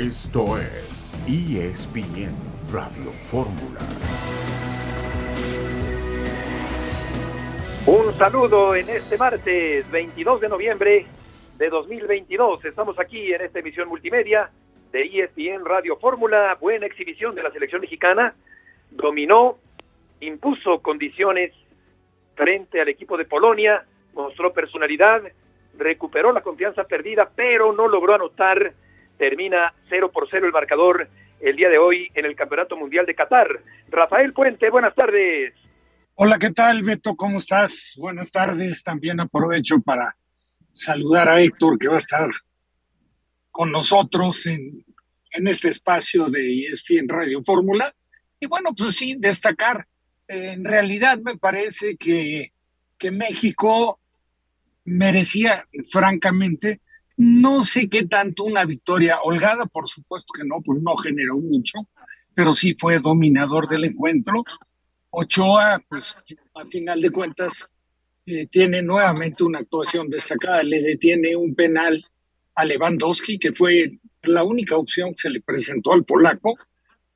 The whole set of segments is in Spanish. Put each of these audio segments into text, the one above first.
Esto es ESPN Radio Fórmula. Un saludo en este martes 22 de noviembre de 2022. Estamos aquí en esta emisión multimedia de ESPN Radio Fórmula. Buena exhibición de la selección mexicana. Dominó, impuso condiciones frente al equipo de Polonia, mostró personalidad, recuperó la confianza perdida, pero no logró anotar. Termina 0 por 0 el marcador el día de hoy en el Campeonato Mundial de Qatar. Rafael Puente, buenas tardes. Hola, ¿qué tal, Beto? ¿Cómo estás? Buenas tardes. También aprovecho para saludar a Héctor, que va a estar con nosotros en, en este espacio de ESPN Radio Fórmula. Y bueno, pues sí, destacar. En realidad me parece que, que México merecía, francamente, no sé qué tanto una victoria holgada, por supuesto que no, pues no generó mucho, pero sí fue dominador del encuentro. Ochoa, pues a final de cuentas, eh, tiene nuevamente una actuación destacada, le detiene un penal a Lewandowski, que fue la única opción que se le presentó al polaco,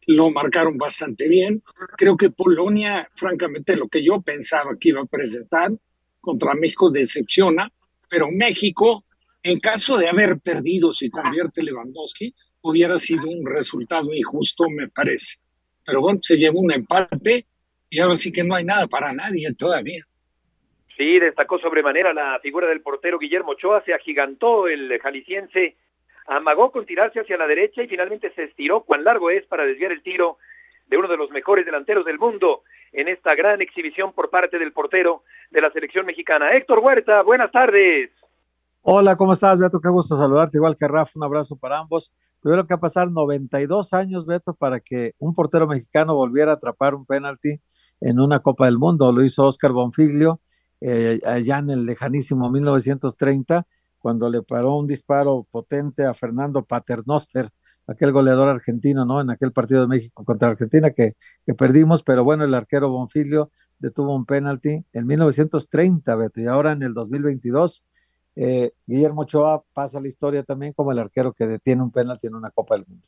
lo marcaron bastante bien. Creo que Polonia, francamente, lo que yo pensaba que iba a presentar contra México decepciona, pero México, en caso de haber perdido si convierte Lewandowski, hubiera sido un resultado injusto, me parece. Pero bueno, se llevó un empate y ahora sí que no hay nada para nadie todavía. Sí, destacó sobremanera la figura del portero Guillermo Ochoa, se agigantó el jalisciense, amagó con tirarse hacia la derecha y finalmente se estiró cuán largo es para desviar el tiro de uno de los mejores delanteros del mundo en esta gran exhibición por parte del portero de la selección mexicana. Héctor Huerta, buenas tardes. Hola, ¿cómo estás, Beto? Qué gusto saludarte, igual que Rafa, un abrazo para ambos. Tuvieron que pasar 92 años, Beto, para que un portero mexicano volviera a atrapar un penalti en una Copa del Mundo. Lo hizo Oscar Bonfiglio eh, allá en el lejanísimo 1930, cuando le paró un disparo potente a Fernando Paternoster, aquel goleador argentino, ¿no? En aquel partido de México contra Argentina que, que perdimos, pero bueno, el arquero Bonfiglio detuvo un penalti en 1930, Beto, y ahora en el 2022 eh, Guillermo Ochoa pasa la historia también como el arquero que detiene un penalti en una Copa del Mundo.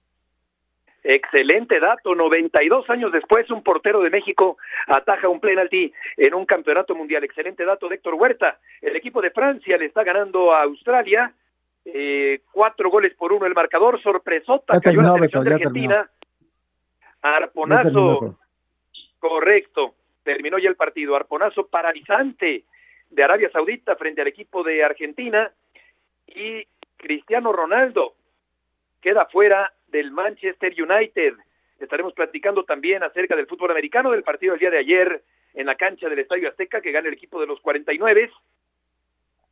Excelente dato, 92 años después un portero de México ataja un penalti en un campeonato mundial. Excelente dato de Héctor Huerta. El equipo de Francia le está ganando a Australia eh, cuatro goles por uno el marcador, sorpresota cayó la selección de Argentina. Arponazo, correcto, terminó ya el partido. Arponazo paralizante de Arabia Saudita frente al equipo de Argentina y Cristiano Ronaldo queda fuera del Manchester United. Estaremos platicando también acerca del fútbol americano del partido del día de ayer en la cancha del Estadio Azteca que gana el equipo de los 49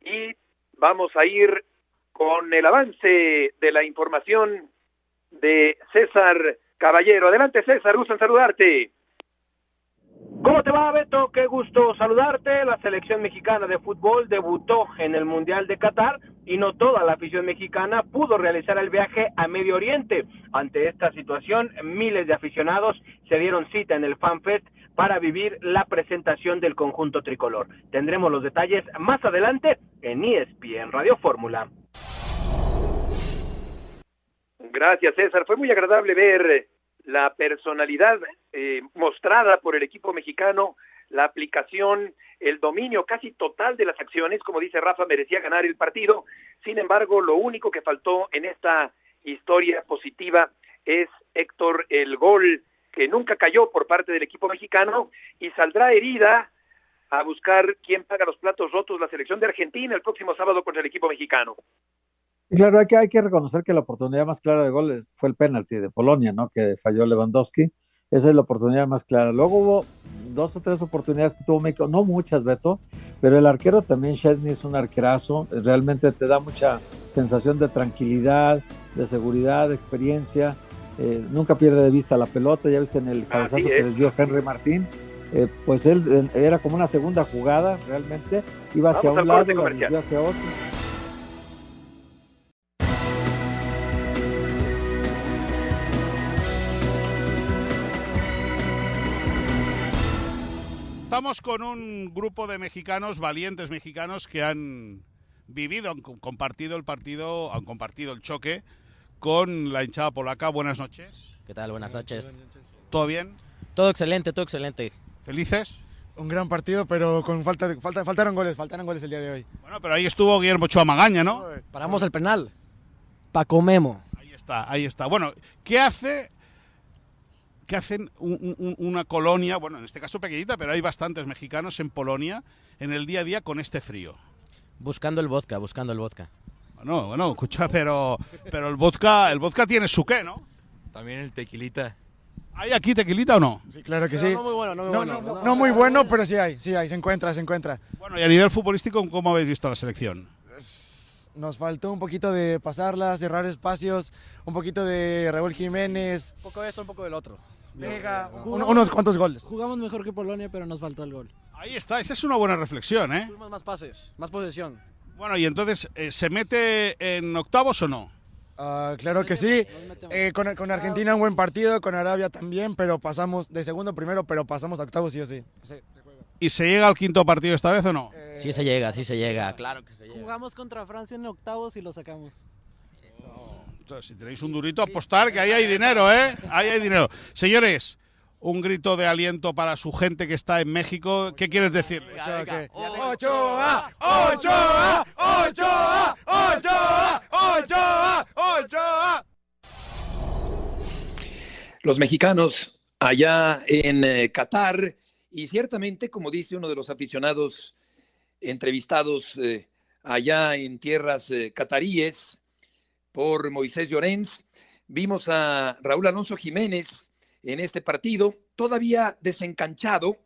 y vamos a ir con el avance de la información de César Caballero. Adelante César, gusto saludarte. ¿Cómo te va, Beto? Qué gusto saludarte. La selección mexicana de fútbol debutó en el Mundial de Qatar y no toda la afición mexicana pudo realizar el viaje a Medio Oriente. Ante esta situación, miles de aficionados se dieron cita en el FanFest para vivir la presentación del conjunto tricolor. Tendremos los detalles más adelante en ESPN Radio Fórmula. Gracias, César. Fue muy agradable ver la personalidad eh, mostrada por el equipo mexicano, la aplicación, el dominio casi total de las acciones, como dice Rafa, merecía ganar el partido. Sin embargo, lo único que faltó en esta historia positiva es Héctor el gol que nunca cayó por parte del equipo mexicano y saldrá herida a buscar quién paga los platos rotos la selección de Argentina el próximo sábado contra el equipo mexicano. Claro, hay que, hay que reconocer que la oportunidad más clara de goles fue el penalti de Polonia, ¿no? Que falló Lewandowski. Esa es la oportunidad más clara. Luego hubo dos o tres oportunidades que tuvo México, no muchas, Beto, pero el arquero también, Chesney, es un arquerazo. Realmente te da mucha sensación de tranquilidad, de seguridad, de experiencia. Eh, nunca pierde de vista la pelota. Ya viste en el cabezazo que desvió Henry Martín. Eh, pues él era como una segunda jugada, realmente. Iba hacia un lado, iba hacia otro. Estamos con un grupo de mexicanos, valientes mexicanos, que han vivido, han compartido el partido, han compartido el choque con la hinchada polaca. Buenas noches. ¿Qué tal? Buenas noches. ¿Todo bien? Todo excelente, todo excelente. ¿Felices? Un gran partido, pero con falta, falta faltaron goles, faltaron goles el día de hoy. Bueno, pero ahí estuvo Guillermo Ochoa Magaña, ¿no? Paramos el penal. Paco Memo. Ahí está, ahí está. Bueno, ¿qué hace ¿qué hacen un- un- una colonia, bueno, en este caso pequeñita, pero hay bastantes mexicanos en Polonia en el día a día con este frío? Buscando el vodka, buscando el vodka. Bueno, bueno, escucha, pero, pero el vodka, el vodka tiene su qué, ¿no? También el tequilita. ¿Hay aquí tequilita o no? Sí, claro que Pero sí. no muy bueno, no muy No, bueno. no, no, No, no muy bueno, pero sí hay, sí hay, se encuentra, se encuentra. Bueno, y a nivel futbolístico, ¿cómo habéis visto la selección? Nos faltó un poquito de pasarla, cerrar espacios, un poquito de Raúl Jiménez, Un poco de esto, un poco del otro. Vega, un- unos cuantos goles. Jugamos mejor que Polonia, pero nos faltó el gol. Ahí está, esa es una buena reflexión, ¿eh? Tuvimos más pases, más posesión. Bueno, y entonces, eh, ¿se mete en octavos o no? Ah, claro que sí. Eh, con, con Argentina un buen partido, con Arabia también, pero pasamos de segundo primero, pero pasamos a octavos sí o sí. Sí, se juega. ¿Y se llega al quinto partido esta vez o no? Eh, Sí se llega, sí se llega, claro que se llega. Jugamos contra Francia en octavos y lo sacamos. Entonces, si tenéis un durito, apostar, que ahí hay dinero, ¿eh? Ahí hay dinero. Señores, un grito de aliento para su gente que está en México. ¿Qué quieres decirle? Ochoa, Ochoa, Ochoa, Ochoa, Ochoa, Ochoa. los mexicanos allá en eh, Qatar y ciertamente, como dice uno de los aficionados entrevistados eh, allá en tierras eh, cataríes por Moisés Llorens, vimos a Raúl Alonso Jiménez en este partido, todavía desencanchado,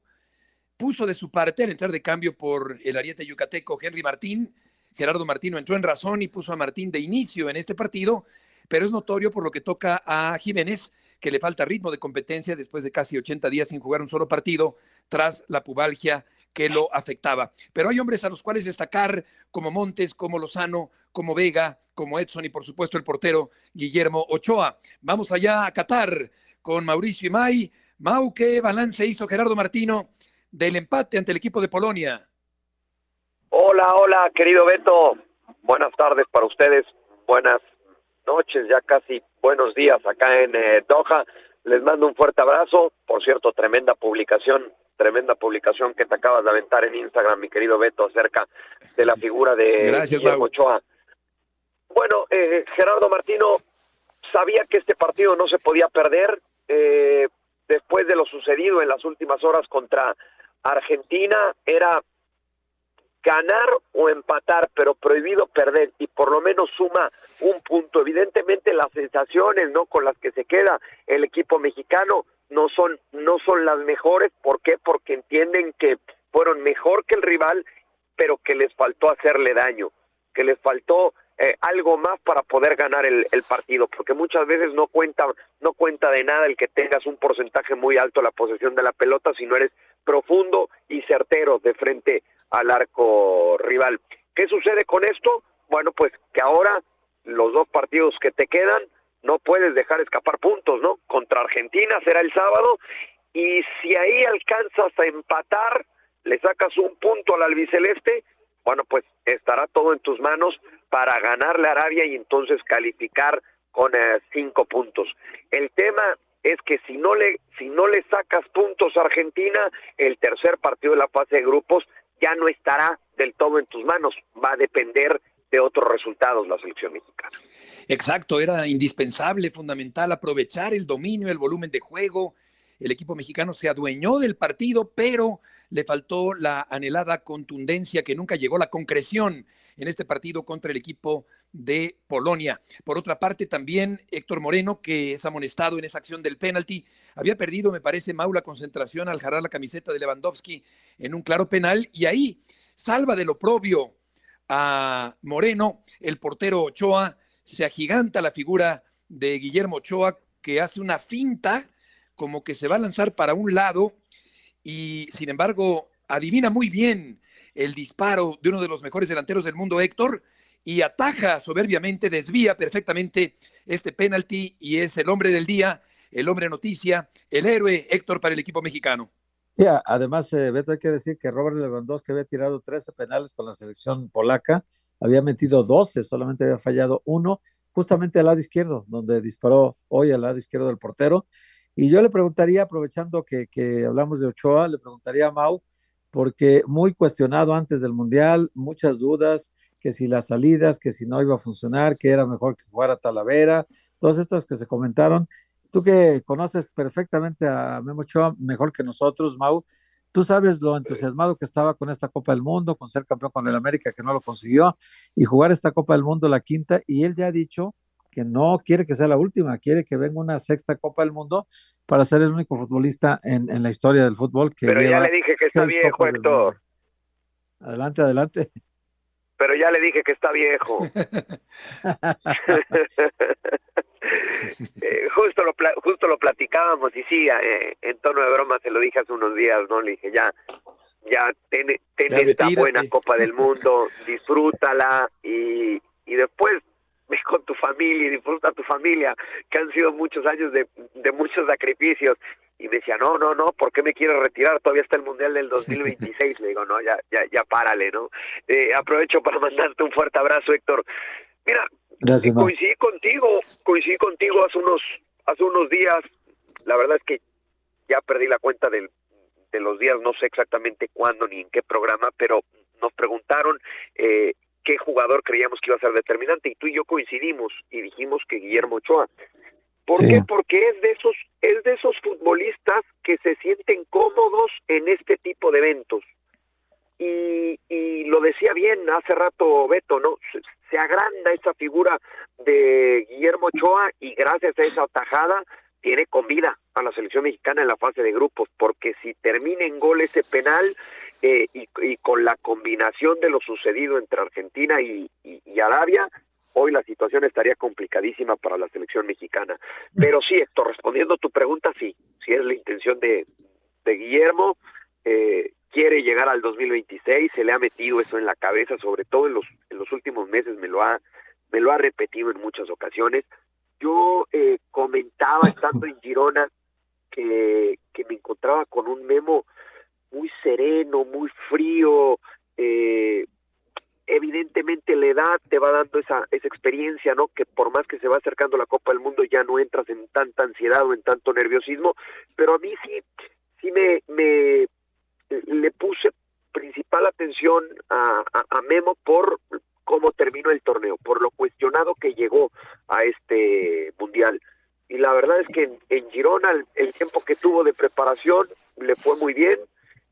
puso de su parte al entrar de cambio por el ariete yucateco Henry Martín. Gerardo Martino entró en razón y puso a Martín de inicio en este partido, pero es notorio por lo que toca a Jiménez que le falta ritmo de competencia después de casi 80 días sin jugar un solo partido tras la pubalgia que lo afectaba. Pero hay hombres a los cuales destacar, como Montes, como Lozano, como Vega, como Edson y por supuesto el portero Guillermo Ochoa. Vamos allá a Qatar con Mauricio Imay. Mau, ¿qué balance hizo Gerardo Martino del empate ante el equipo de Polonia? Hola, hola, querido Beto. Buenas tardes para ustedes. Buenas noches, ya casi buenos días acá en eh, Doha. Les mando un fuerte abrazo. Por cierto, tremenda publicación, tremenda publicación que te acabas de aventar en Instagram, mi querido Beto, acerca de la figura de Gracias, Guillermo. Ochoa. Bueno, eh, Gerardo Martino sabía que este partido no se podía perder eh, después de lo sucedido en las últimas horas contra Argentina. Era ganar o empatar, pero prohibido perder y por lo menos suma un punto. Evidentemente las sensaciones, ¿no? con las que se queda el equipo mexicano no son no son las mejores, ¿por qué? Porque entienden que fueron mejor que el rival, pero que les faltó hacerle daño, que les faltó eh, algo más para poder ganar el, el partido, porque muchas veces no cuenta no cuenta de nada el que tengas un porcentaje muy alto la posesión de la pelota, si no eres profundo y certero de frente al arco rival. ¿Qué sucede con esto? Bueno, pues que ahora los dos partidos que te quedan no puedes dejar escapar puntos, ¿no? Contra Argentina será el sábado y si ahí alcanzas a empatar, le sacas un punto al albiceleste, bueno, pues estará todo en tus manos para ganarle a Arabia y entonces calificar con eh, cinco puntos. El tema es que si no le si no le sacas puntos a Argentina, el tercer partido de la fase de grupos ya no estará del todo en tus manos, va a depender de otros resultados la selección mexicana. Exacto, era indispensable, fundamental aprovechar el dominio, el volumen de juego. El equipo mexicano se adueñó del partido, pero le faltó la anhelada contundencia que nunca llegó, la concreción en este partido contra el equipo de Polonia. Por otra parte, también Héctor Moreno, que es amonestado en esa acción del penalti, había perdido, me parece, Mau, la concentración al jalar la camiseta de Lewandowski en un claro penal, y ahí salva de lo propio a Moreno, el portero Ochoa, se agiganta la figura de Guillermo Ochoa, que hace una finta, como que se va a lanzar para un lado, y sin embargo adivina muy bien el disparo de uno de los mejores delanteros del mundo, Héctor, y ataja soberbiamente, desvía perfectamente este penalti y es el hombre del día, el hombre noticia, el héroe Héctor para el equipo mexicano. A- además, eh, Beto, hay que decir que Robert Lewandowski había tirado 13 penales con la selección polaca, había metido 12, solamente había fallado uno, justamente al lado izquierdo, donde disparó hoy al lado izquierdo del portero. Y yo le preguntaría, aprovechando que, que hablamos de Ochoa, le preguntaría a Mau, porque muy cuestionado antes del Mundial, muchas dudas, que si las salidas, que si no iba a funcionar, que era mejor que jugara Talavera, todas estas que se comentaron. Tú que conoces perfectamente a Memo Ochoa, mejor que nosotros, Mau, tú sabes lo entusiasmado que estaba con esta Copa del Mundo, con ser campeón con el América, que no lo consiguió, y jugar esta Copa del Mundo, la quinta, y él ya ha dicho que no quiere que sea la última, quiere que venga una sexta Copa del Mundo para ser el único futbolista en, en la historia del fútbol que Pero ya le dije que está del Héctor. Adelante, adelante. Pero ya le dije que está viejo. Eh, justo lo pla- justo lo platicábamos y sí, eh, en tono de broma se lo dije hace unos días, ¿no? Le dije, ya, ya, ten, ten Ya esta retírate. buena Copa del Mundo, disfrútala y, y después ve con tu familia y disfruta tu familia, que han sido muchos años de, de muchos sacrificios. Y me decía, no, no, no, ¿por qué me quieres retirar? Todavía está el Mundial del 2026. Le digo, no, ya, ya, ya párale, ¿no? Eh, aprovecho para mandarte un fuerte abrazo, Héctor. Mira, Gracias, Mau. coincidí contigo, coincidí contigo hace unos, hace unos días. La verdad es que ya perdí la cuenta del, de los días, no sé exactamente cuándo ni en qué programa, pero nos preguntaron eh, qué jugador creíamos que iba a ser determinante y tú y yo coincidimos y dijimos que Guillermo Ochoa. ¿Por Sí. qué? Porque es de esos es de esos futbolistas que se sienten cómodos en este tipo de eventos. Y, y lo decía bien hace rato Beto, ¿no? Se, se agranda esa figura de Guillermo Ochoa y gracias a esa tajada tiene con vida a la selección mexicana en la fase de grupos, porque si termina en gol ese penal eh, y, con la combinación de lo sucedido entre Argentina y- y Arabia, hoy la situación estaría complicadísima para la selección mexicana. Pero sí, Héctor, respondiendo a tu pregunta, sí, sí es la intención de, de Guillermo, eh, quiere llegar al 2026, se le ha metido eso en la cabeza, sobre todo en los, en los últimos meses me lo ha, me lo ha repetido en muchas ocasiones. Yo eh, comentaba estando en Girona que, que me encontraba con un memo muy sereno, muy frío, eh, evidentemente la edad te va dando esa, esa experiencia, ¿no? Que por más que se va acercando la Copa del Mundo ya no entras en tanta ansiedad o en tanto nerviosismo, pero a mí sí, sí me, me le puse principal atención a, a, Memo por cómo terminó el torneo, por lo cuestionado que llegó a este mundial. Y la verdad es que en, Girona el tiempo que tuvo de preparación le fue muy bien.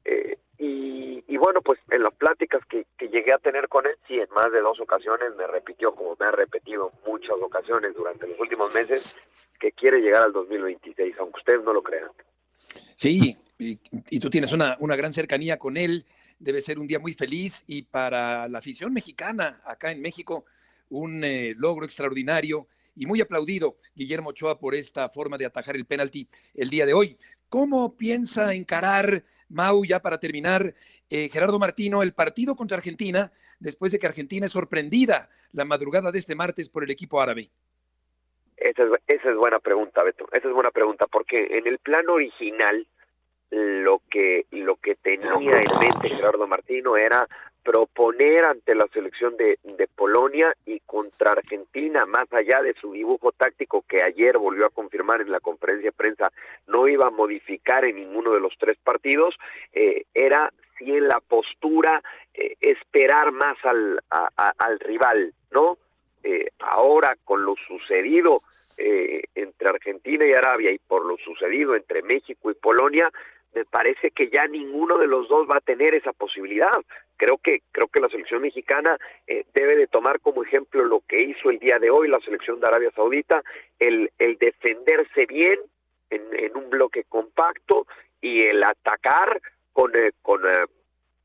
Eh, y, bueno, pues en las pláticas que, que llegué a tener con él, sí, en más de dos ocasiones me repitió, como me ha repetido muchas ocasiones durante los últimos meses, que quiere llegar al 2026, aunque ustedes no lo crean. Sí, y, y tú tienes una, una gran cercanía con él. Debe ser un día muy feliz y para la afición mexicana acá en México, un eh, logro extraordinario y muy aplaudido Guillermo Ochoa por esta forma de atajar el penalti el día de hoy. ¿Cómo piensa encarar Mau ya para terminar eh, Gerardo Martino el partido contra Argentina después de que Argentina es sorprendida la madrugada de este martes por el equipo árabe? Esa es, esa es buena pregunta, Beto. Esa es buena pregunta porque en el plan original lo que lo que tenía en mente Gerardo Martino era proponer ante la selección de, Polonia y contra Argentina, más allá de su dibujo táctico que ayer volvió a confirmar en la conferencia de prensa, no iba a modificar en ninguno de los tres partidos, eh, era si en la postura eh, esperar más al rival, ¿no? Eh, ahora con lo sucedido eh, entre Argentina y Arabia y por lo sucedido entre México y Polonia, me parece que ya ninguno de los dos va a tener esa posibilidad. Creo que creo que la selección mexicana eh, debe de tomar como ejemplo lo que hizo el día de hoy la selección de Arabia Saudita, el, el defenderse bien en, un bloque compacto y el atacar con eh, con eh,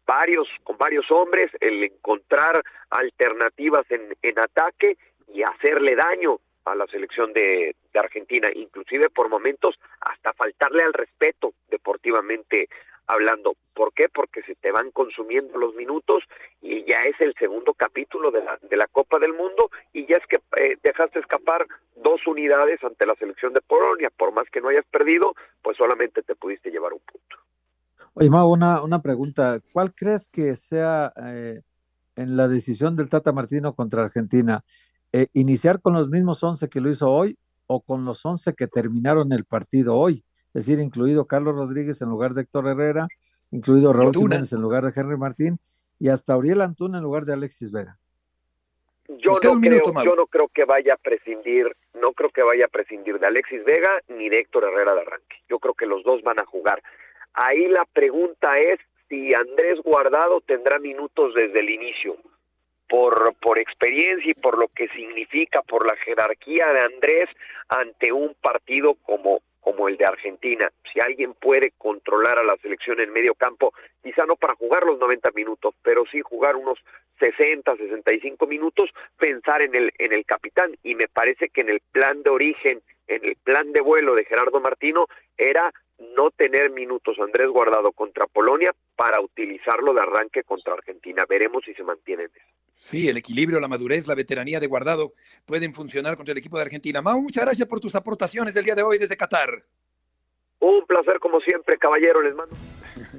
varios con varios hombres, el encontrar alternativas en ataque y hacerle daño a la selección de, Argentina, inclusive por momentos hasta faltarle al respeto deportivamente hablando. ¿Por qué? Porque se te van consumiendo los minutos y ya es el segundo capítulo de la, de la Copa del Mundo y ya es que eh, dejaste escapar dos unidades ante la selección de Polonia. Por más que no hayas perdido, pues solamente te pudiste llevar un punto. Oye, Mau, una, una pregunta. ¿Cuál crees que sea eh, en la decisión del Tata Martino contra Argentina? Eh, iniciar con los mismos 11 que lo hizo hoy o con los 11 que terminaron el partido hoy, es decir, incluido Carlos Rodríguez en lugar de Héctor Herrera, incluido Raúl Antuna. Jiménez en lugar de Henry Martín y hasta Uriel Antuna en lugar de Alexis Vega. Yo no, creo, yo no creo que vaya a prescindir, no creo que vaya a prescindir de Alexis Vega ni de Héctor Herrera de arranque. Yo creo que los dos van a jugar. Ahí la pregunta es si Andrés Guardado tendrá minutos desde el inicio. Por, por experiencia y por lo que significa, por la jerarquía de Andrés ante un partido como, como el de Argentina. Si alguien puede controlar a la selección en medio campo, quizá no para jugar los 90 minutos, pero sí jugar unos 60, 65 minutos, pensar en el, en el capitán. Y me parece que en el plan de origen, en el plan de vuelo de Gerardo Martino, era no tener minutos Andrés Guardado contra Polonia para utilizarlo de arranque contra Argentina. Veremos si se mantienen. Sí, el equilibrio, la madurez, la veteranía de Guardado pueden funcionar contra el equipo de Argentina. Mau, muchas gracias por tus aportaciones del día de hoy desde Qatar. Un placer como siempre, caballero, les mando.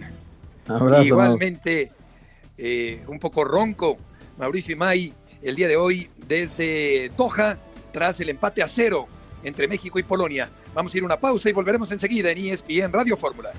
Abrazo, Igualmente, eh, un poco ronco, Mauricio Imay, el día de hoy desde Doha, tras el empate a cero entre México y Polonia. Vamos a ir a una pausa y volveremos enseguida en ESPN Radio Fórmula.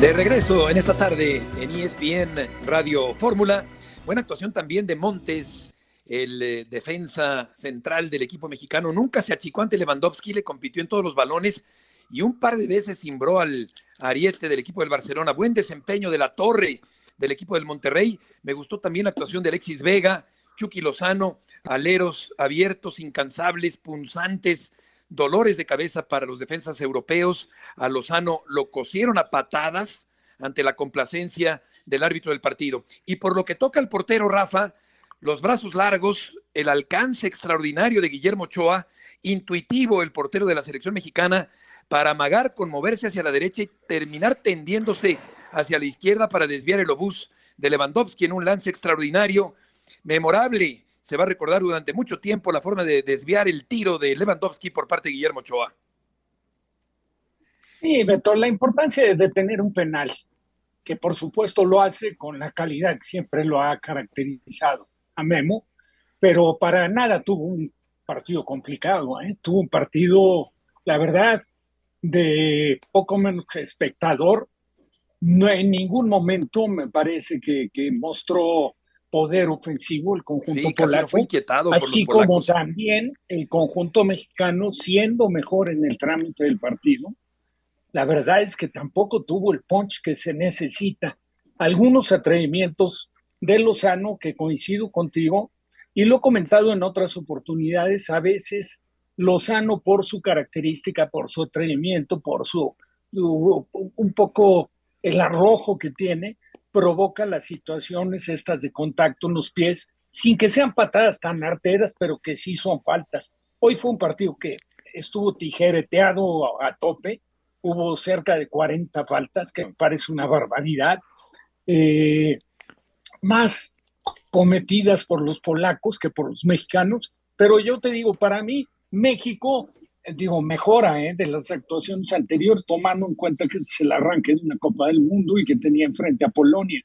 De regreso en esta tarde en ESPN Radio Fórmula. Buena actuación también de Montes, el eh, defensa central del equipo mexicano. Nunca se achicó ante Lewandowski, le compitió en todos los balones y un par de veces cimbró al ariete del equipo del Barcelona. Buen desempeño de la torre del equipo del Monterrey. Me gustó también la actuación de Alexis Vega, Chucky Lozano, aleros abiertos, incansables, punzantes, dolores de cabeza para los defensas europeos. A Lozano lo cosieron a patadas ante la complacencia del árbitro del partido. Y por lo que toca al portero Rafa, los brazos largos, el alcance extraordinario de Guillermo Ochoa, intuitivo el portero de la selección mexicana para amagar con moverse hacia la derecha y terminar tendiéndose hacia la izquierda para desviar el obús de Lewandowski en un lance extraordinario, memorable. Se va a recordar durante mucho tiempo la forma de desviar el tiro de Lewandowski por parte de Guillermo Ochoa. Sí, Beto, la importancia de tener un penal, que por supuesto lo hace con la calidad que siempre lo ha caracterizado a Memo, pero para nada tuvo un partido complicado, ¿eh? tuvo un partido, la verdad, de poco menos espectador. No en ningún momento me parece que, que mostró poder ofensivo el conjunto Sí, polaco, fue inquietado por así los como también el conjunto mexicano siendo mejor en el trámite del partido. La verdad es que tampoco tuvo el punch que se necesita. Algunos atrevimientos de Lozano, que coincido contigo, y lo he comentado en otras oportunidades, a veces Lozano por su característica, por su atrevimiento, por su, un poco el arrojo que tiene, provoca las situaciones estas de contacto en los pies, sin que sean patadas tan arteras, pero que sí son faltas. Hoy fue un partido que estuvo tijereteado a, a tope, hubo cerca de 40 faltas, que me parece una barbaridad, eh, más cometidas por los polacos que por los mexicanos, pero yo te digo, para mí, México, eh, digo, mejora eh, de las actuaciones anteriores, tomando en cuenta que es el arranque de una Copa del Mundo y que tenía enfrente a Polonia.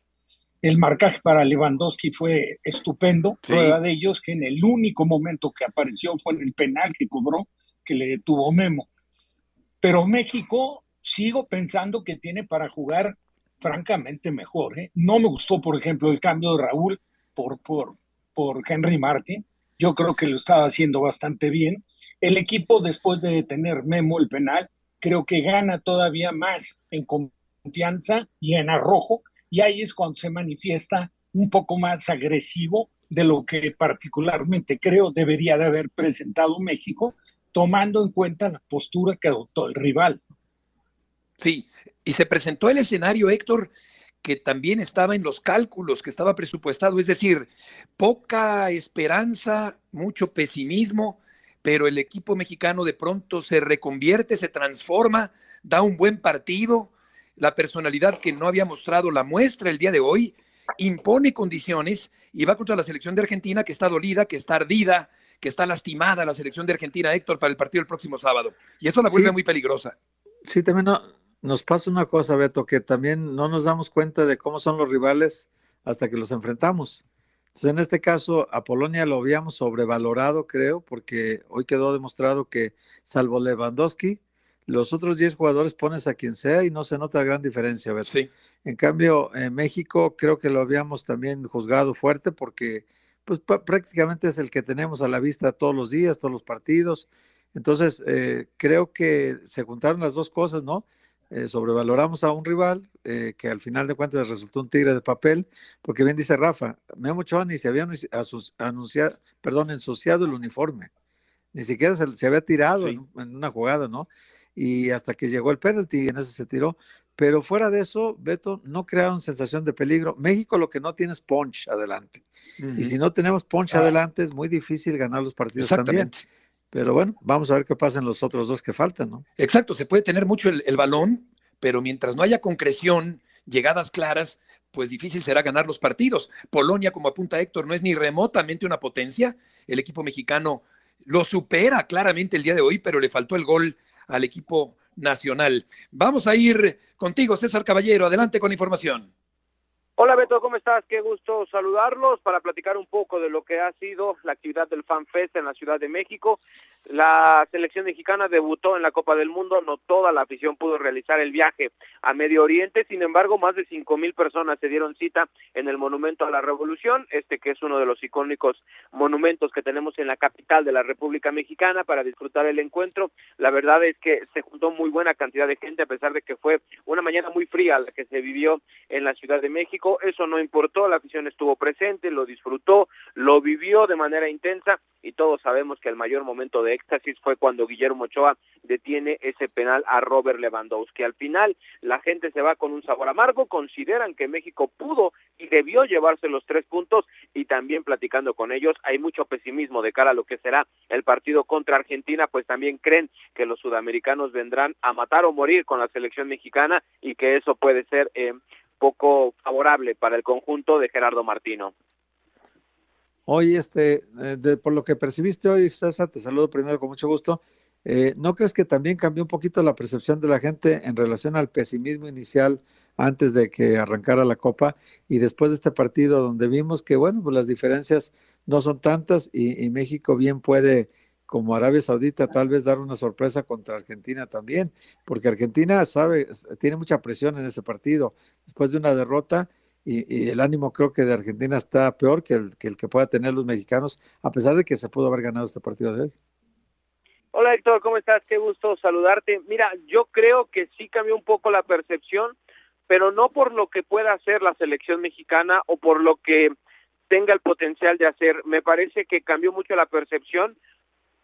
El marcaje para Lewandowski fue estupendo, Sí. prueba de ellos que en el único momento que apareció fue en el penal que cobró, que le detuvo Memo. Pero México, sigo pensando que tiene para jugar francamente mejor. ¿eh? No me gustó, por ejemplo, el cambio de Raúl por, por, por Henry Martin. Yo creo que lo estaba haciendo bastante bien. El equipo, después de tener Memo el penal, creo que gana todavía más en confianza y en arrojo. Y ahí es cuando se manifiesta un poco más agresivo de lo que particularmente creo debería de haber presentado México, tomando en cuenta la postura que adoptó el rival. Sí, y se presentó el escenario, Héctor, que también estaba en los cálculos, que estaba presupuestado, es decir, poca esperanza, mucho pesimismo, pero el equipo mexicano de pronto se reconvierte, se transforma, da un buen partido, la personalidad que no había mostrado la muestra el día de hoy, impone condiciones y va contra la selección de Argentina que está dolida, que está ardida, que está lastimada la selección de Argentina, Héctor, para el partido del próximo sábado. Y eso la vuelve Sí. muy peligrosa. Sí, también no, nos pasa una cosa, Beto, que también no nos damos cuenta de cómo son los rivales hasta que los enfrentamos. Entonces, en este caso, a Polonia lo habíamos sobrevalorado, creo, porque hoy quedó demostrado que, salvo Lewandowski, los otros 10 jugadores pones a quien sea y no se nota gran diferencia, Beto. Sí. En cambio, en México creo que lo habíamos también juzgado fuerte porque pues prácticamente es el que tenemos a la vista todos los días, todos los partidos. Entonces, eh, creo que se juntaron las dos cosas, ¿no? Eh, sobrevaloramos a un rival eh, que al final de cuentas resultó un tigre de papel, porque bien dice Rafa, Memo Ochoa ni se había anunciado, perdón, ensuciado el uniforme, ni siquiera se, había tirado en, una jugada, ¿no? Y hasta que llegó el penalti, en ese se tiró. Pero fuera de eso, Beto, no crearon sensación de peligro. México lo que no tiene es punch adelante. Y si no tenemos punch Ah. adelante, es muy difícil ganar los partidos también. Pero bueno, vamos a ver qué pasa en los otros dos que faltan, ¿no? Exacto, se puede tener mucho el, el balón, pero mientras no haya concreción, llegadas claras, pues difícil será ganar los partidos. Polonia, como apunta Héctor, no es ni remotamente una potencia. El equipo mexicano lo supera claramente el día de hoy, pero le faltó el gol al equipo nacional. Vamos a ir contigo, César Caballero. Adelante con la información. Hola Beto, ¿cómo estás? Qué gusto saludarlos para platicar un poco de lo que ha sido la actividad del Fan Fest en la Ciudad de México. La selección mexicana debutó en la Copa del Mundo, no toda la afición pudo realizar el viaje a Medio Oriente, sin embargo, más de cinco mil personas se dieron cita en el Monumento a la Revolución, este que es uno de los icónicos monumentos que tenemos en la capital de la República Mexicana para disfrutar el encuentro. La verdad es que se juntó muy buena cantidad de gente a pesar de que fue una mañana muy fría la que se vivió en la Ciudad de México. Eso no importó, la afición estuvo presente, lo disfrutó, lo vivió de manera intensa y todos sabemos que el mayor momento de éxtasis fue cuando Guillermo Ochoa detiene ese penal a Robert Lewandowski. Al final, la gente se va con un sabor amargo, consideran que México pudo y debió llevarse los tres puntos y también platicando con ellos hay mucho pesimismo de cara a lo que será el partido contra Argentina, pues también creen que los sudamericanos vendrán a matar o morir con la selección mexicana y que eso puede ser eh, poco favorable para el conjunto de Gerardo Martino. Hoy, este, eh, de- por lo que percibiste hoy, César, te saludo primero con mucho gusto. Eh, ¿No crees que también cambió un poquito la percepción de la gente en relación al pesimismo inicial antes de que arrancara la Copa y después de este partido donde vimos que, bueno, pues las diferencias no son tantas y, y México bien puede, como Arabia Saudita, tal vez dar una sorpresa contra Argentina también, porque Argentina sabe, tiene mucha presión en ese partido después de una derrota y, el ánimo creo que de Argentina está peor que el, que el que pueda tener los mexicanos, a pesar de que se pudo haber ganado este partido de hoy. Hola Héctor, ¿cómo estás? Qué gusto saludarte. Mira, yo creo que sí cambió un poco la percepción, pero no por lo que pueda hacer la selección mexicana o por lo que tenga el potencial de hacer. Me parece que cambió mucho la percepción,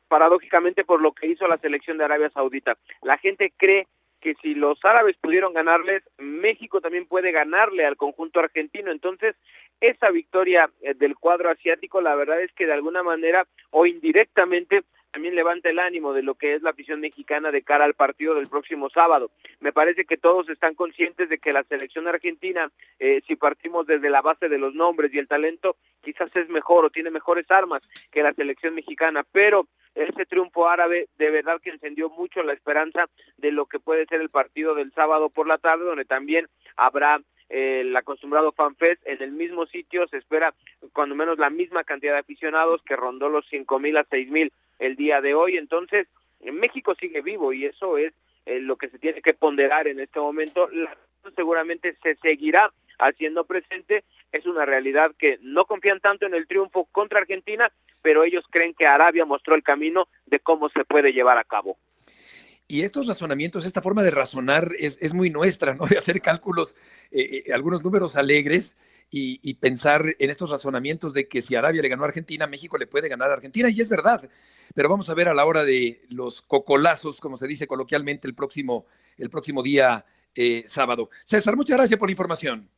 paradójicamente por lo que hizo la selección de Arabia Saudita. La gente cree que si los árabes pudieron ganarles, México también puede ganarle al conjunto argentino. Entonces, esa victoria eh, del cuadro asiático, la verdad es que de alguna manera o indirectamente también levanta el ánimo de lo que es la afición mexicana de cara al partido del próximo sábado. Me parece que todos están conscientes de que la selección argentina, eh, si partimos desde la base de los nombres y el talento, quizás es mejor o tiene mejores armas que la selección mexicana, pero ese triunfo árabe de verdad que encendió mucho la esperanza de lo que puede ser el partido del sábado por la tarde, donde también habrá el acostumbrado FanFest en el mismo sitio se espera cuando menos la misma cantidad de aficionados que rondó los cinco mil a seis mil el día de hoy. Entonces en México sigue vivo y eso es eh, lo que se tiene que ponderar en este momento. La, seguramente se seguirá haciendo presente. Es una realidad que no confían tanto en el triunfo contra Argentina pero ellos creen que Arabia mostró el camino de cómo se puede llevar a cabo Y estos razonamientos, esta forma de razonar es, es muy nuestra, ¿no? De hacer cálculos, eh, eh, algunos números alegres y, pensar en estos razonamientos de que si Arabia le ganó a Argentina, México le puede ganar a Argentina, y es verdad. Pero vamos a ver a la hora de los cocolazos, como se dice coloquialmente, el próximo, el próximo día eh, sábado. César, muchas gracias por la información.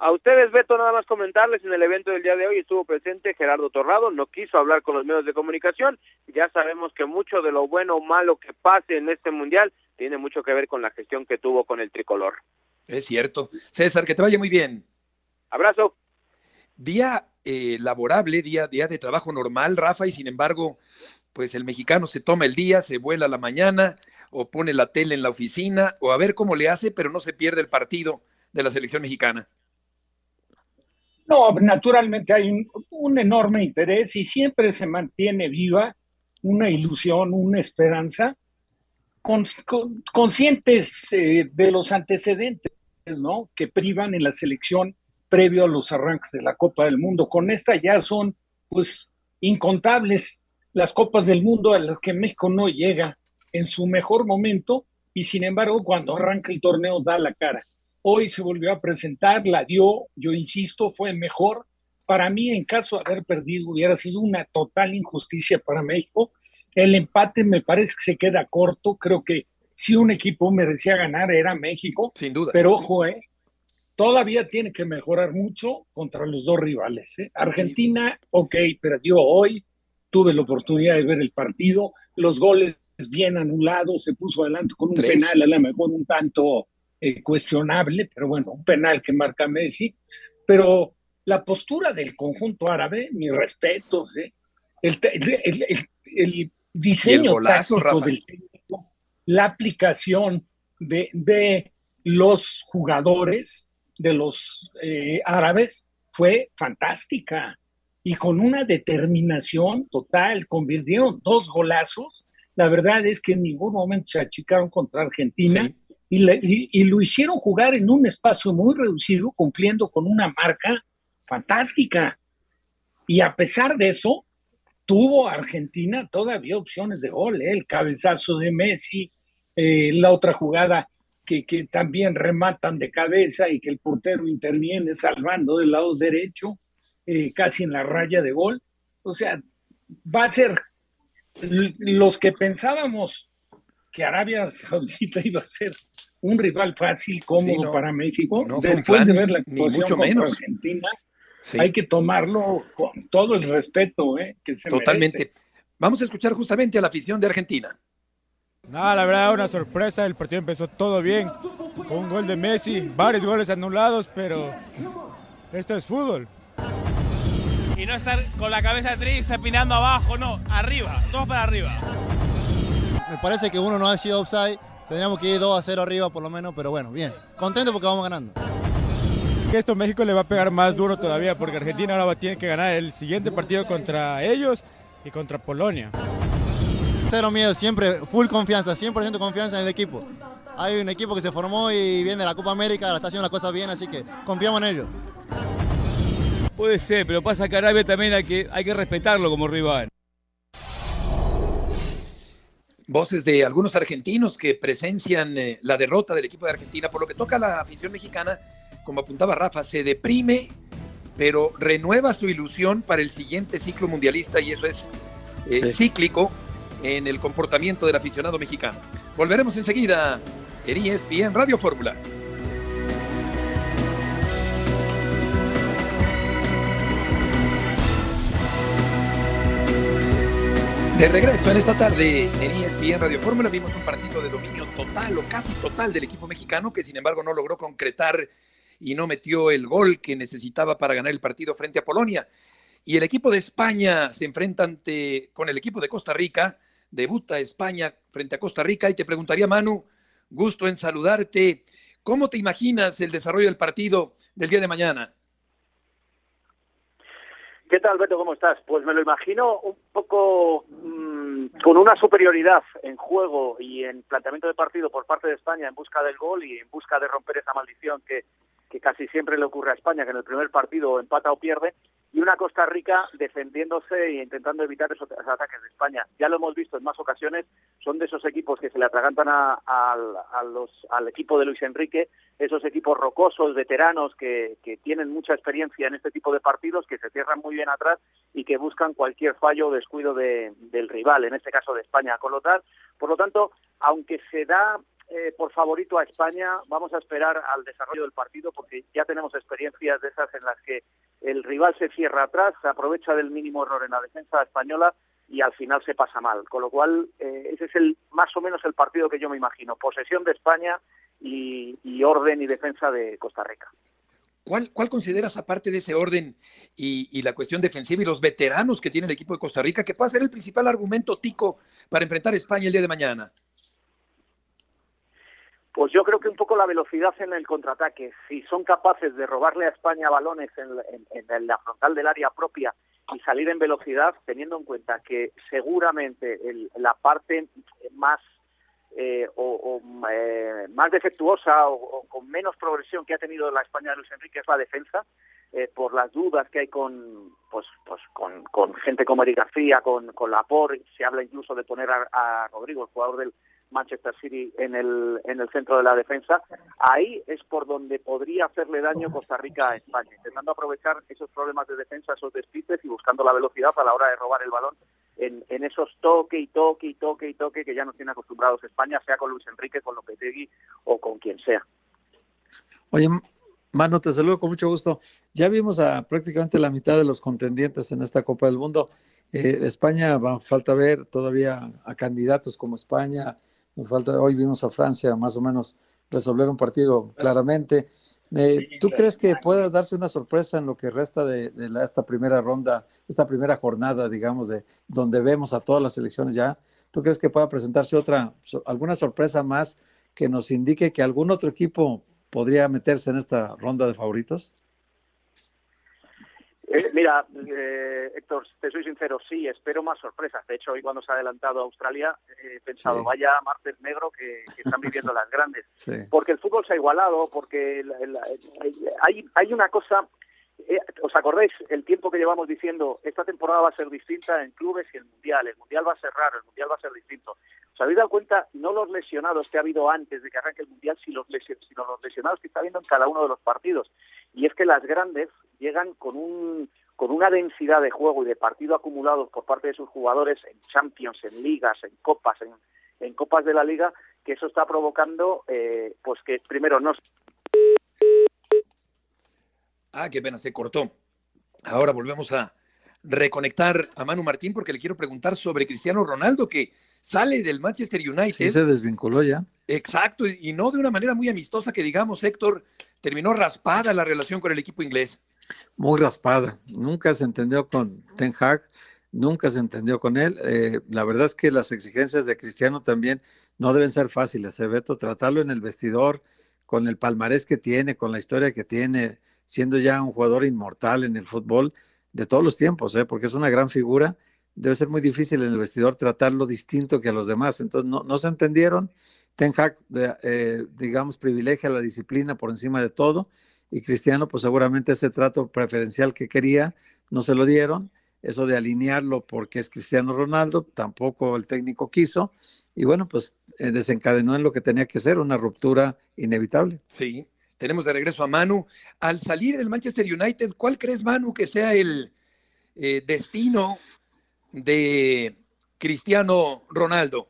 A ustedes, Beto, nada más comentarles, en el evento del día de hoy estuvo presente Gerardo Torrado, no quiso hablar con los medios de comunicación, ya sabemos que mucho de lo bueno o malo que pase en este mundial tiene mucho que ver con la gestión que tuvo con el tricolor. Es cierto. César, que te vaya muy bien. Abrazo. Día eh, laborable, día, día de trabajo normal, Rafa, y sin embargo, pues el mexicano se toma el día, se vuela la mañana, o pone la tele en la oficina o a ver cómo le hace, pero no se pierde el partido de la selección mexicana. No, naturalmente hay un, enorme interés y siempre se mantiene viva una ilusión, una esperanza, con, conscientes eh, de los antecedentes, ¿no? Que privan en la selección previo a los arranques de la Copa del Mundo. Con esta ya son, pues, incontables las Copas del Mundo a las que México no llega en su mejor momento y sin embargo cuando arranca el torneo da la cara. Hoy se volvió a presentar, la dio, yo insisto, fue mejor. Para mí, en caso de haber perdido, hubiera sido una total injusticia para México. El empate me parece que se queda corto. Creo que si un equipo merecía ganar era México. Sin duda. Pero ojo, eh, todavía tiene que mejorar mucho contra los dos rivales. ¿eh? Argentina, ok, perdió hoy. Tuve la oportunidad de ver el partido. Los goles bien anulados. Se puso adelante con un Tres. penal, a lo mejor un tanto eh, cuestionable, pero bueno, un penal que marca Messi. Pero la postura del conjunto árabe, mi respeto, ¿eh? el, el, el, el, diseño golazo, táctico Rafa. del técnico, la aplicación de, de los jugadores, de los eh, árabes, fue fantástica y con una determinación total, convirtieron dos golazos. La verdad es que en ningún momento se achicaron contra Argentina Sí. Y, lo hicieron jugar en un espacio muy reducido, cumpliendo con una marca fantástica. Y a pesar de eso, tuvo Argentina todavía opciones de gol, ¿eh? el cabezazo de Messi, eh, la otra jugada que, también rematan de cabeza y que el portero interviene salvando del lado derecho, eh, casi en la raya de gol. O sea, va a ser los que pensábamos que Arabia Saudita iba a ser un rival fácil, cómodo Sí, no. para México, No después de ver la actuación mucho menos. Argentina, Sí. hay que tomarlo con todo el respeto ¿eh? que se Totalmente. merece. Vamos a escuchar justamente a la afición de Argentina. Nada, la verdad, una sorpresa. El partido empezó todo bien. Con un gol de Messi, varios goles anulados, pero esto es fútbol. Y no estar con la cabeza triste, pinando abajo, no, arriba, dos para arriba. Me parece que uno no ha sido offside. Tendríamos que ir 2 a 0 arriba por lo menos, pero bueno, bien. Contento porque vamos ganando. Que esto México le va a pegar más duro todavía porque Argentina ahora va- tiene que ganar el siguiente partido contra ellos y contra Polonia. Cero miedo, siempre full confianza, 100% confianza en el equipo. Hay un equipo que se formó y viene de la Copa América, está haciendo las cosas bien, así que confiamos en ellos. Puede ser, pero pasa que Arabia también hay que, hay que respetarlo como rival. Voces de algunos argentinos que presencian eh, la derrota del equipo de Argentina. Por lo que toca a la afición mexicana, como apuntaba Rafa, se deprime, pero renueva su ilusión para el siguiente ciclo mundialista y eso es eh, Sí. cíclico en el comportamiento del aficionado mexicano. Volveremos enseguida en ESPN Radio Fórmula. De regreso en esta tarde en ESPN Radio Fórmula vimos un partido de dominio total o casi total del equipo mexicano que sin embargo no logró concretar y no metió el gol que necesitaba para ganar el partido frente a Polonia. Y el equipo de España se enfrenta ante, con el equipo de Costa Rica, debuta España frente a Costa Rica y te preguntaría Manu, gusto en saludarte, ¿cómo te imaginas el desarrollo del partido del día de mañana? ¿Qué tal, Beto? ¿Cómo estás? Pues me lo imagino un poco mmm, con una superioridad en juego y en planteamiento de partido por parte de España en busca del gol y en busca de romper esa maldición que casi siempre le ocurre a España, que en el primer partido empata o pierde, y una Costa Rica defendiéndose e intentando evitar esos, ataques de España. Ya lo hemos visto en más ocasiones, son de esos equipos que se le atragantan a, al equipo de Luis Enrique, esos equipos rocosos, veteranos, que, que tienen mucha experiencia en este tipo de partidos, que se cierran muy bien atrás y que buscan cualquier fallo o descuido de, del rival, en este caso de España. Con lo tal, por lo tanto, aunque se da eh, por favorito a España, vamos a esperar al desarrollo del partido porque ya tenemos experiencias de esas en las que el rival se cierra atrás, se aprovecha del mínimo error en la defensa española y al final se pasa mal. Con lo cual, eh, ese es el más o menos el partido que yo me imagino. Posesión de España y, orden y defensa de Costa Rica. ¿Cuál, ¿Cuál, consideras, aparte de ese orden y, y, la cuestión defensiva y los veteranos que tiene el equipo de Costa Rica, que puede ser el principal argumento tico para enfrentar a España el día de mañana? Pues yo creo que un poco la velocidad en el contraataque. Si son capaces de robarle a España balones en, la frontal del área propia y salir en velocidad, teniendo en cuenta que seguramente el- la parte más eh, o, eh, más defectuosa o, con menos progresión que ha tenido la España de Luis Enrique es la defensa, eh, por las dudas que hay con pues pues con gente como Eric García, con, con Laporte, se habla incluso de poner a, a Rodrigo, el jugador del Manchester City en el, en el centro de la defensa, ahí es por donde podría hacerle daño Costa Rica a España, intentando aprovechar esos problemas de defensa, esos despistes y buscando la velocidad a la hora de robar el balón en, en esos toque y toque y toque y toque que ya nos tiene acostumbrados España, sea con Luis Enrique, con Lopetegui o con quien sea. Oye, Mano, te saludo con mucho gusto. Ya vimos a prácticamente la mitad de los contendientes en esta Copa del Mundo. Eh, España, va, falta ver todavía a candidatos como España. Falta, hoy vimos a Francia más o menos resolver un partido claramente. Eh, ¿Tú crees que pueda darse una sorpresa en lo que resta de, de la- esta primera ronda, esta primera jornada, digamos, de donde vemos a todas las selecciones ya? ¿Tú crees que pueda presentarse otra, alguna sorpresa más que nos indique que algún otro equipo podría meterse en esta ronda de favoritos? Eh, mira, eh, Héctor, te soy sincero, sí, espero más sorpresas. De hecho, hoy cuando se ha adelantado a Australia, eh, he pensado, Sí. vaya martes negro que, que están viviendo las grandes. Sí. Porque el fútbol se ha igualado, porque la- la- hay, hay una cosa, eh, ¿os acordáis el tiempo que llevamos diciendo, esta temporada va a ser distinta en clubes y en Mundial, el Mundial va a ser raro, el Mundial va a ser distinto? ¿Os habéis dado cuenta, no los lesionados que ha habido antes de que arranque el Mundial, sino los, lesio- sino los lesionados que está habiendo en cada uno de los partidos? Y es que las grandes llegan con un con una densidad de juego y de partido acumulados por parte de sus jugadores en Champions, en ligas, en copas, en, en copas de la liga, que eso está provocando, eh, pues que primero no Ah, qué pena, se cortó. Ahora volvemos a reconectar a Manu Martín porque le quiero preguntar sobre Cristiano Ronaldo que sale del Manchester United. Sí, se desvinculó ya. Exacto, y y no de una manera muy amistosa que digamos, Héctor, terminó raspada la relación con el equipo inglés. Muy raspada. Nunca se entendió con Ten Hag, nunca se entendió con él. Eh, la verdad es que las exigencias de Cristiano también no deben ser fáciles, ¿eh, Beto? Tratarlo en el vestidor, con el palmarés que tiene, con la historia que tiene, siendo ya un jugador inmortal en el fútbol de todos los tiempos, ¿eh? porque es una gran figura. Debe ser muy difícil en el vestidor tratarlo distinto que a los demás. Entonces, no, no se entendieron. Ten Hag, eh, digamos, privilegia la disciplina por encima de todo y Cristiano, pues seguramente ese trato preferencial que quería no se lo dieron. Eso de alinearlo porque es Cristiano Ronaldo, tampoco el técnico quiso. Y bueno, pues eh, desencadenó en lo que tenía que ser, una ruptura inevitable. Sí, tenemos de regreso a Manu. Al salir del Manchester United, ¿cuál crees, Manu, que sea el eh, destino de Cristiano Ronaldo?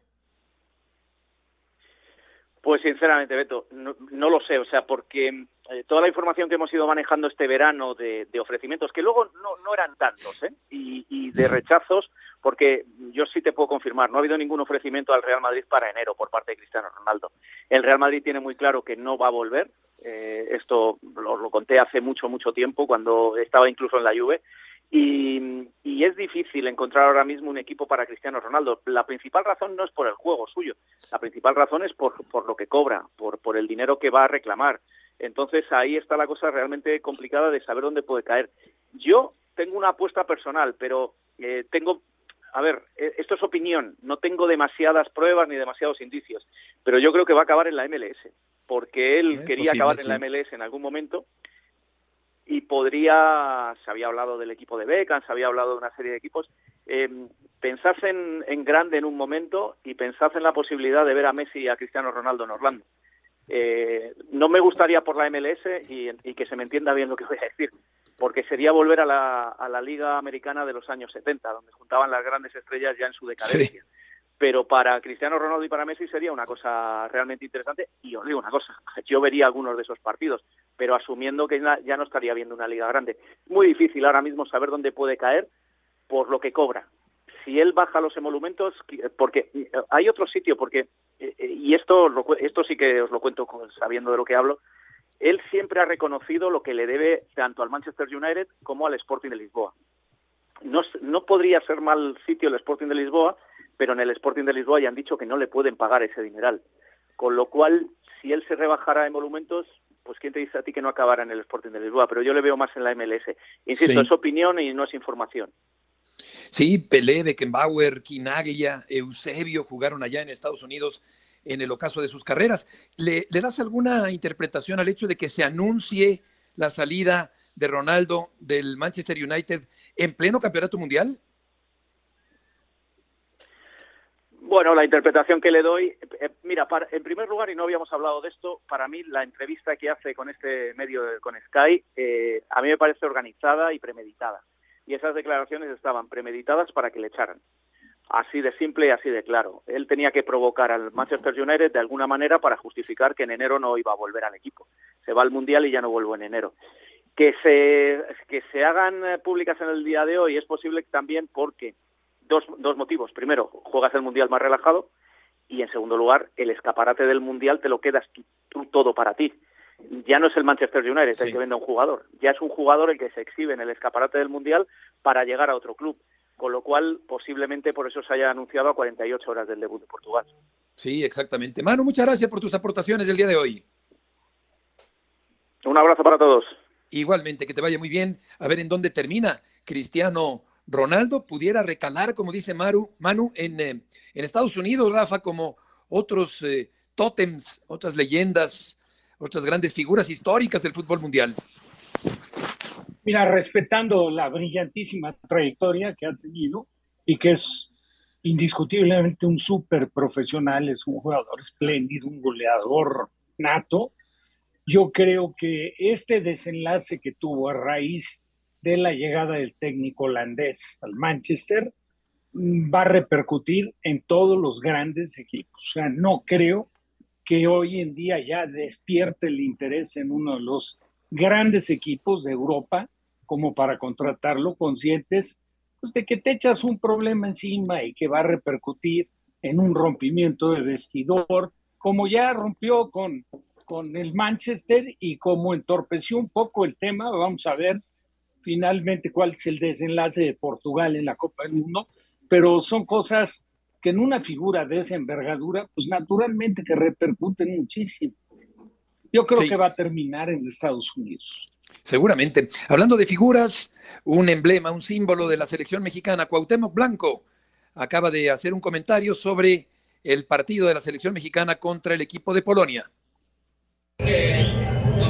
Pues sinceramente, Beto, no, no lo sé, o sea, porque eh, toda la información que hemos ido manejando este verano de, de ofrecimientos, que luego no, no eran tantos, ¿eh? y, y de rechazos, porque yo sí te puedo confirmar, no ha habido ningún ofrecimiento al Real Madrid para enero por parte de Cristiano Ronaldo. El Real Madrid tiene muy claro que no va a volver, eh, esto lo, lo conté hace mucho, mucho tiempo, cuando estaba incluso en la Juve, y, y es difícil encontrar ahora mismo un equipo para Cristiano Ronaldo. La principal razón no es por el juego suyo, la principal razón es por, por lo que cobra, por, por el dinero que va a reclamar. Entonces ahí está la cosa realmente complicada de saber dónde puede caer. Yo tengo una apuesta personal, pero eh, tengo, a ver, eh, esto es opinión, no tengo demasiadas pruebas ni demasiados indicios, pero yo creo que va a acabar en la MLS, porque él Eh, quería posible, acabar en la. MLS en algún momento y podría, se había hablado del equipo de Beckham, se había hablado de una serie de equipos, eh, pensad en, en grande en un momento y pensad en la posibilidad de ver a Messi y a Cristiano Ronaldo en Orlando. Eh, no me gustaría por la MLS y, y que se me entienda bien lo que voy a decir, porque sería volver a la, a la Liga Americana de los años 70, donde juntaban las grandes estrellas ya en su decadencia. Pero para Cristiano Ronaldo y para Messi sería una cosa realmente interesante. Y os digo una cosa, yo vería algunos de esos partidos, pero asumiendo que ya no estaría viendo una liga grande. Muy difícil ahora mismo saber dónde puede caer por lo que cobra. Si él baja los emolumentos, porque eh, hay otro sitio, porque, eh, eh, y esto, esto sí que os lo cuento sabiendo de lo que hablo, él siempre ha reconocido lo que le debe tanto al Manchester United como al Sporting de Lisboa. No, no podría ser mal sitio el Sporting de Lisboa, pero en el Sporting de Lisboa ya han dicho que no le pueden pagar ese dineral. Con lo cual, si él se rebajara en monumentos, pues quién te dice a ti que no acabara en el Sporting de Lisboa, pero yo le veo más en la MLS. Insisto, Sí. es opinión y no es información. Sí, Pelé, Beckenbauer, Quinaglia, Eusebio jugaron allá en Estados Unidos en el ocaso de sus carreras. ¿Le, le das alguna interpretación al hecho de que se anuncie la salida de Ronaldo del Manchester United en pleno campeonato mundial? Bueno, la interpretación que le doy, eh, mira, para- en primer lugar, y no habíamos hablado de esto, para mí la entrevista que hace con este medio, con Sky, eh, a mí me parece organizada y premeditada. Y esas declaraciones estaban premeditadas para que le echaran. Así de simple y así de claro. Él tenía que provocar al Manchester United de alguna manera para justificar que en enero no iba a volver al equipo. Se va al Mundial y ya no vuelvo en enero. Que se, que se hagan eh, públicas en el día de hoy es posible también porque dos, dos motivos. Primero, juegas el Mundial más relajado y en segundo lugar, el escaparate del Mundial te lo quedas tú, tú todo para ti. Ya no es el Manchester United el que vende a un jugador, ya es un jugador el que se exhibe en el escaparate del Mundial para llegar a otro club. Con lo cual, posiblemente por eso se haya anunciado a 48 horas del debut de Portugal. Sí, exactamente. Manu, muchas gracias por tus aportaciones del día de hoy. Un abrazo para todos. Igualmente, que te vaya muy bien. A ver en dónde termina Cristiano Ronaldo. Pudiera recalar, como dice Maru, Manu, en, eh, en Estados Unidos, Rafa, como otros eh, tótems, otras leyendas, otras grandes figuras históricas del fútbol mundial. Mira, respetando la brillantísima trayectoria que ha tenido y que es indiscutiblemente un súper profesional, es un jugador espléndido, un goleador nato, yo creo que este desenlace que tuvo a raíz de la llegada del técnico holandés al Manchester mm, va a repercutir en todos los grandes equipos. O sea, no creo que hoy en día ya despierte el interés en uno de los grandes equipos de Europa como para contratarlo, conscientes pues, de que te echas un problema encima y que va a repercutir en un rompimiento de vestidor, como ya rompió con, con el Manchester y como entorpeció un poco el tema, vamos a ver finalmente cuál es el desenlace de Portugal en la Copa del Mundo, pero son cosas que en una figura de esa envergadura, pues naturalmente que repercuten muchísimo. Yo creo Sí. que va a terminar en Estados Unidos. Seguramente. Hablando de figuras, un emblema, un símbolo de la selección mexicana, Cuauhtémoc Blanco, acaba de hacer un comentario sobre el partido de la selección mexicana contra el equipo de Polonia. Nos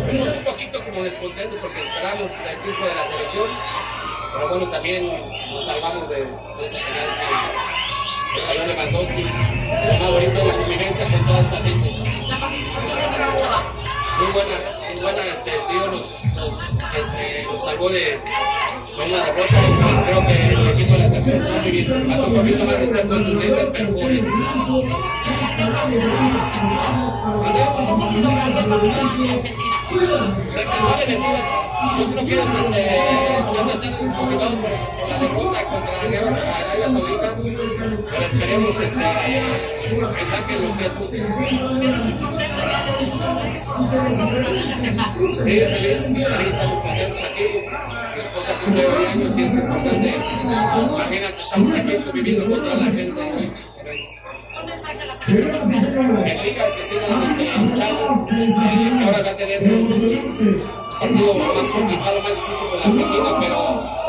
fuimos un poquito como descontentos porque esperamos el triunfo de la selección, pero bueno, también nos salvamos de, de ese penal que, falló Lewandowski. Lo más bonito es la convivencia con toda esta gente. La participación de Ochoa. Muy buena, muy buena, este, digo, nos, nos, este, nos salvó de, de una derrota y creo que el equipo de la selección fue muy bien. Falta un poquito más de ser contundente, pero fue bien. De. Yo creo que ellos este, motivados por, por la derrota contra Arabia, Saudita, pero esperemos este, que saquen los tres puntos. Sí, feliz, feliz, estamos contentos aquí. Mi esposa cumple hoy años es importante. Imagínate, estamos aquí conviviendo con toda la gente. Que siga, que siga este, luchando. Este, que ahora va a tener un partido más complicado, más difícil con la Argentina, pero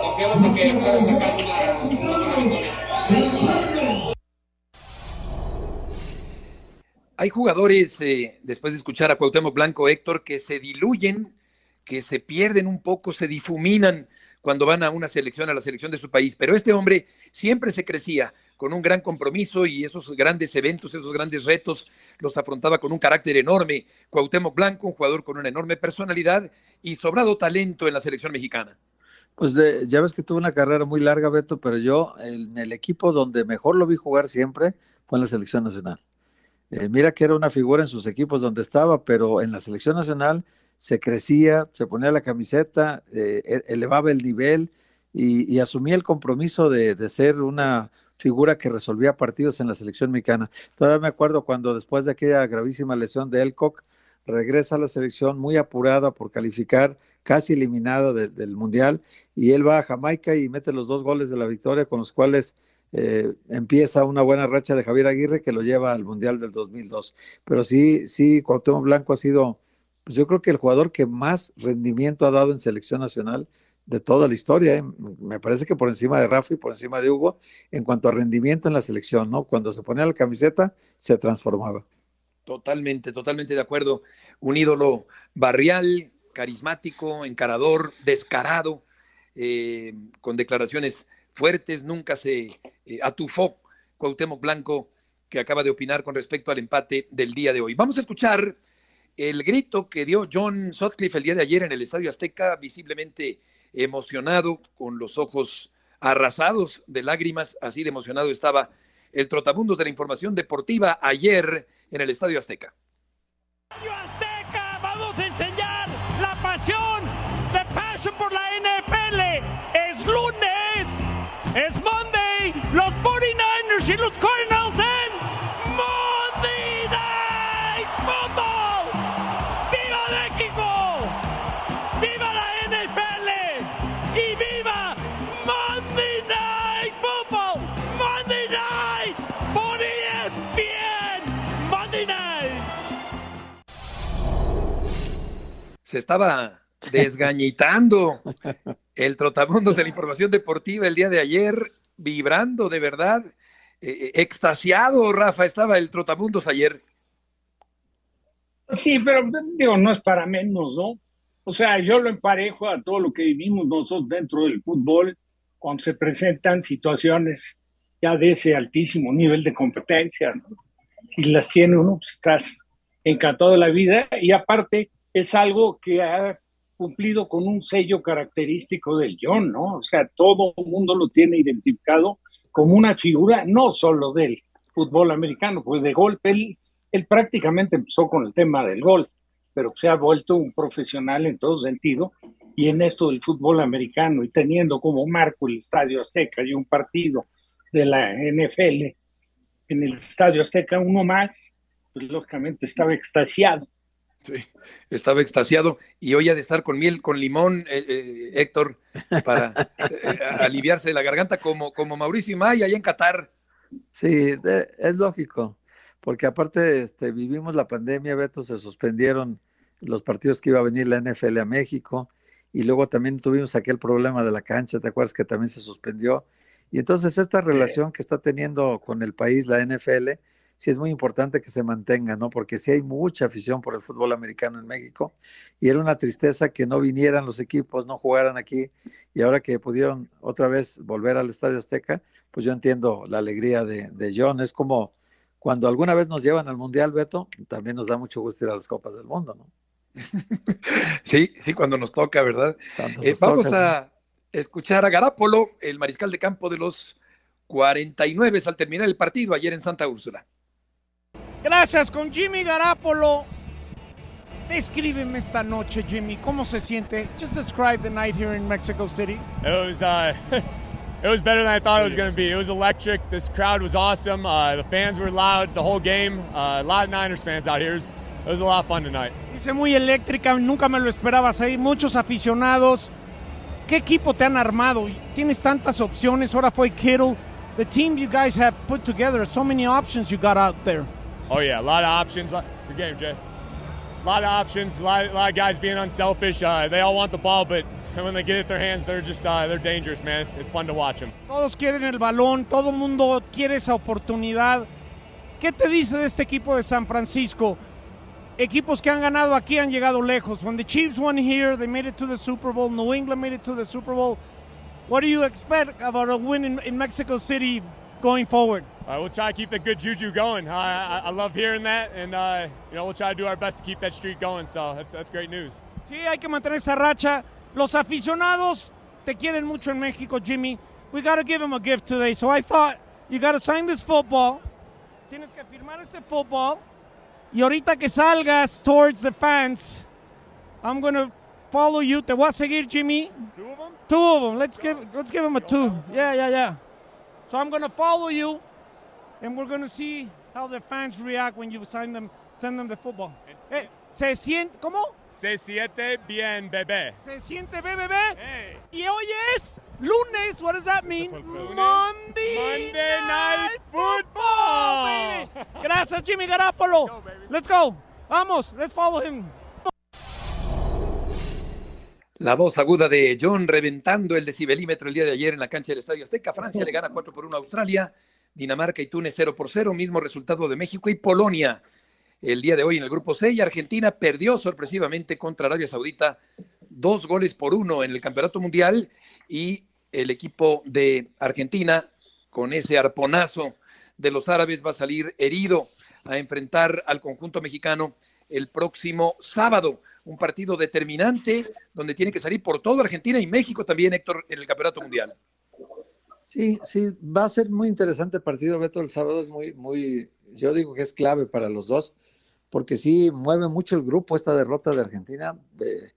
confiamos en que pueda sacar una, una buena victoria. Hay jugadores, eh, después de escuchar a Cuauhtémoc Blanco, Héctor, que se diluyen, que se pierden un poco, se difuminan cuando van a una selección, a la selección de su país. Pero este hombre siempre se crecía con un gran compromiso y esos grandes eventos, esos grandes retos, los afrontaba con un carácter enorme. Cuauhtémoc Blanco, un jugador con una enorme personalidad y sobrado talento en la selección mexicana. Pues ya ves que tuvo una carrera muy larga, Beto, pero yo en el equipo donde mejor lo vi jugar siempre fue en la selección nacional. Eh, mira que era una figura en sus equipos donde estaba, pero en la selección nacional se crecía, se ponía la camiseta, eh, e- elevaba el nivel y, y asumía el compromiso de, de ser una figura que resolvía partidos en la selección mexicana. Todavía me acuerdo cuando después de aquella gravísima lesión de Elcock, regresa a la selección muy apurada por calificar, casi eliminada de- del Mundial, y él va a Jamaica y mete los dos goles de la victoria con los cuales eh, empieza una buena racha de Javier Aguirre que lo lleva al Mundial del 2002. Pero sí, sí, Cuauhtémoc Blanco ha sido, pues yo creo que el jugador que más rendimiento ha dado en selección nacional de toda la historia. ¿eh? Me parece que por encima de Rafa y por encima de Hugo, en cuanto a rendimiento en la selección, ¿no? Cuando se ponía la camiseta, se transformaba. Totalmente, totalmente de acuerdo. Un ídolo barrial, carismático, encarador, descarado, eh, con declaraciones fuertes, nunca se eh, atufó Cuauhtémoc Blanco, que acaba de opinar con respecto al empate del día de hoy. Vamos a escuchar el grito que dio John Sutcliffe el día de ayer en el Estadio Azteca, visiblemente emocionado, con los ojos arrasados de lágrimas, así de emocionado estaba el trotabundos de la información deportiva ayer en el Estadio Azteca. Azteca, vamos a enseñar la pasión, the passion por la NFL. Es lunes, es Monday, los 49ers y los Cardinals Se estaba desgañitando el trotabundos de la información deportiva el día de ayer, vibrando de verdad, eh, extasiado, Rafa, estaba el trotabundos ayer. Sí, pero digo, no es para menos, ¿no? O sea, yo lo emparejo a todo lo que vivimos nosotros dentro del fútbol cuando se presentan situaciones ya de ese altísimo nivel de competencia, ¿no? Las tiene uno, pues estás encantado de la vida y aparte es algo que ha cumplido con un sello característico del John, ¿no? O sea, todo el mundo lo tiene identificado como una figura no solo del fútbol americano, pues de él, él prácticamente empezó con el tema del golf, pero se ha vuelto un profesional en todo sentido y en esto del fútbol americano y teniendo como marco el Estadio Azteca y un partido de la NFL en el Estadio Azteca, uno más, pues lógicamente estaba extasiado. Sí, estaba extasiado y hoy ha de estar con miel, con limón, eh, eh, Héctor, para eh, aliviarse de la garganta, como, como Mauricio Imay allá en Qatar. Sí, de- es lógico, porque aparte este, vivimos la pandemia, Beto, se suspendieron los partidos que iba a venir la NFL a México y luego también tuvimos aquel problema de la cancha, ¿te acuerdas que también se suspendió? Y entonces esta relación que está teniendo con el país la NFL, sí es muy importante que se mantenga, ¿no? Porque sí hay mucha afición por el fútbol americano en México y era una tristeza que no vinieran los equipos, no jugaran aquí y ahora que pudieron otra vez volver al Estadio Azteca, pues yo entiendo la alegría de, de John. Es como cuando alguna vez nos llevan al Mundial, Beto, también nos da mucho gusto ir a las Copas del Mundo, ¿no? Sí, sí, cuando nos toca, ¿verdad? Eh, vamos toca, a escuchar a Garapolo, el mariscal de campo de los 49 al terminar el partido ayer en Santa Úrsula. Gracias con Jimmy Garapolo. Descríbeme esta noche, Jimmy. ¿Cómo se siente? Just describe the night here in Mexico City. It was uh, it was better than I thought it was going to be. It was electric. This crowd was awesome. Uh, the fans were loud the whole game. Uh, a lot of Niners fans out here. It was, it was a lot of fun tonight. Dice muy eléctrica, nunca me lo esperabas ahí. Muchos aficionados. ¿Qué equipo te han armado? Tienes tantas opciones. Ahora fue Kittle. The team you guys have put together, so many options you got out there. Oh yeah, a lot of options. Good game, Jay. A lot of options. A lot, a lot of guys being unselfish. Uh, they all want the ball, but when they get it in their hands, they're just uh, they're dangerous, man. It's, it's fun to watch them. Todos quieren el balón, todo mundo quiere esa oportunidad. ¿Qué te dice de este equipo de San Francisco? Equipos que han ganado aquí han llegado lejos. When the Chiefs won here, they made it to the Super Bowl. New England made it to the Super Bowl. What do you expect about a win in, in Mexico City going forward? Uh, we'll try to keep the good juju going. I, I, I love hearing that, and uh, you know we'll try to do our best to keep that streak going. So that's that's great news. Sí, hay que mantener esa racha. Los aficionados te quieren mucho en México, Jimmy. We got to give them a gift today. So I thought you got to sign this football. Tienes que firmar este football. Y ahorita que salgas towards the fans, I'm going to follow you. Te voy a seguir, Jimmy. Two of them? Two of them. Let's give let's give them a two. Yeah, yeah, yeah. So I'm going to follow you and we're going to see how the fans react when you sign them send them the football. Eh, se siente ¿Cómo? Se siente bien, bebé. Se siente BBB. Y hoy es lunes. What does that mean? Monday, Monday Night Football, baby. Gracias, Jimmy Garapolo. Let's go. Vamos, let's follow him. La voz aguda de John reventando el decibelímetro el día de ayer en la cancha del Estadio Azteca. Francia le gana 4 por 1 a Australia. Dinamarca y Túnez 0 por 0. Mismo resultado de México y Polonia. El día de hoy en el grupo C. Y Argentina perdió sorpresivamente contra Arabia Saudita. Dos goles por uno en el Campeonato Mundial. Y el equipo de Argentina, con ese arponazo de los árabes, va a salir herido a enfrentar al conjunto mexicano el próximo sábado un partido determinante donde tiene que salir por todo Argentina y México también, Héctor, en el Campeonato Mundial. Sí, sí, va a ser muy interesante el partido, Beto, el sábado es muy, muy, yo digo que es clave para los dos, porque sí mueve mucho el grupo esta derrota de Argentina, de-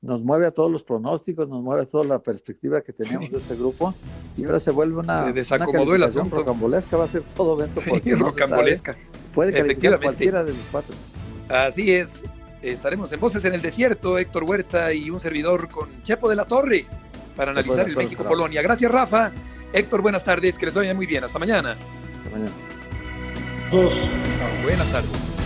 nos mueve a todos los pronósticos, nos mueve a toda la perspectiva que teníamos de este grupo, y ahora se vuelve una, Se desacomodó una el asunto. rocambolesca, va a ser todo, Beto, porque no se sabe. rocambolesca. puede calificar cualquiera de los cuatro. Así es. Estaremos en Voces en el Desierto, Héctor Huerta y un servidor con Chepo de la Torre para Chepo analizar el México-Polonia. Gracias, Rafa. Héctor, buenas tardes. Que les vaya muy bien. Hasta mañana. Hasta mañana. Dos. Buenas tardes.